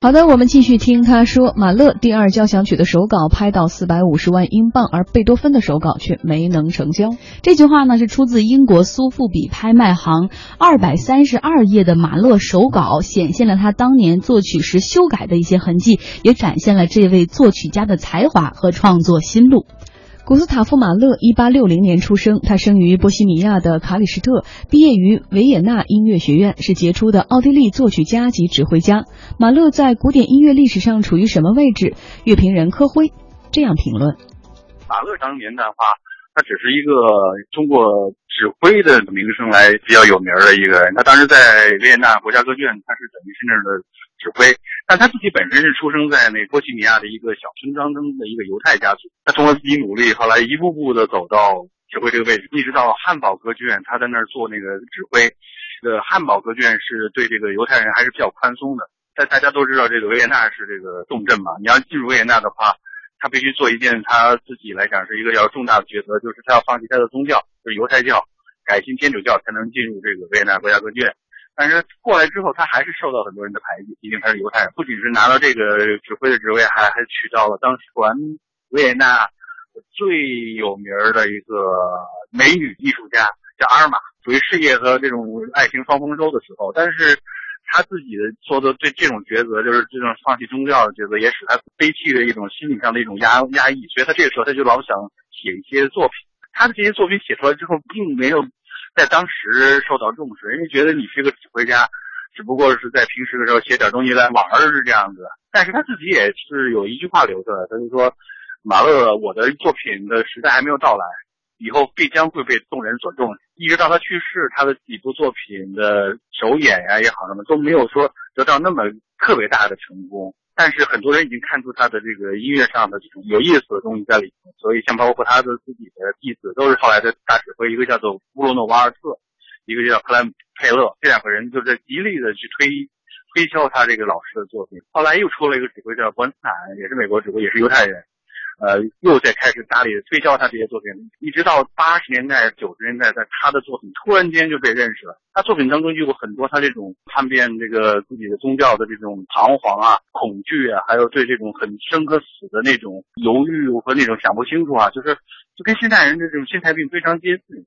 好的，我们继续听他说。马勒第二交响曲的手稿拍到四百五十万英镑，而贝多芬的手稿却没能成交。这句话呢是出自英国苏富比拍卖行二百三十二页的马勒手稿，显现了他当年作曲时修改的一些痕迹，也展现了这位作曲家的才华和创作心路。古斯塔夫·马勒，一八六零年出生。他生于波西米亚的卡里什特，毕业于维也纳音乐学院，是杰出的奥地利作曲家及指挥家。马勒在古典音乐历史上处于什么位置？乐评人柯辉这样评论：马勒当年的话，他只是一个通过指挥的名声来比较有名的一个人。他当时在维也纳国家歌剧院，他是等于是那儿的指挥。但他自己本身是出生在那波西米亚的一个小村庄中的一个犹太家族，他通过自己努力，后来一步步的走到指挥这个位置，一直到汉堡歌剧院，他在那儿做那个指挥。这个汉堡歌剧院是对这个犹太人还是比较宽松的。但大家都知道，这个维也纳是这个重镇嘛，你要进入维也纳的话，他必须做一件他自己来讲是一个要重大的抉择，就是他要放弃他的宗教，就是犹太教，改信天主教才能进入这个维也纳国家歌剧院。但是过来之后，他还是受到很多人的排挤，毕竟他是犹太人。不仅是拿到这个指挥的职位，还还娶到了当时全维也纳最有名的一个美女艺术家，叫阿尔玛。属于事业和这种爱情双丰收的时候，但是他自己的做的对这种抉择，就是这种放弃宗教的抉择，也使他悲戚的一种心理上的一种压压抑。所以他这个时候他就老想写一些作品。他的这些作品写出来之后，并没有。在当时受到重视，人家觉得你是个指挥家，只不过是在平时的时候写点东西来玩儿是这样子。但是他自己也是有一句话留着，他就说：“马勒，我的作品的时代还没有到来，以后必将会被众人所重视。”一直到他去世，他的几部作品的首演呀也好什么都没有说得到那么特别大的成功。但是很多人已经看出他的这个音乐上的这种有意思的东西在里头，所以像包括他的自己的弟子都是后来的大指挥，一个叫做乌罗诺瓦尔特，一个叫克莱姆佩勒，这两个人就在极力的去推推销他这个老师的作品。后来又出了一个指挥叫伯恩斯坦，也是美国指挥，也是犹太人。呃，又在开始大力推销他这些作品，一直到八十年代、九十年代，在他的作品突然间就被认识了。他作品当中就有很多他这种叛变这个自己的宗教的这种彷徨啊、恐惧啊，还有对这种很生和死的那种犹豫和那种想不清楚啊，就是就跟现代人的这种心态病非常接近。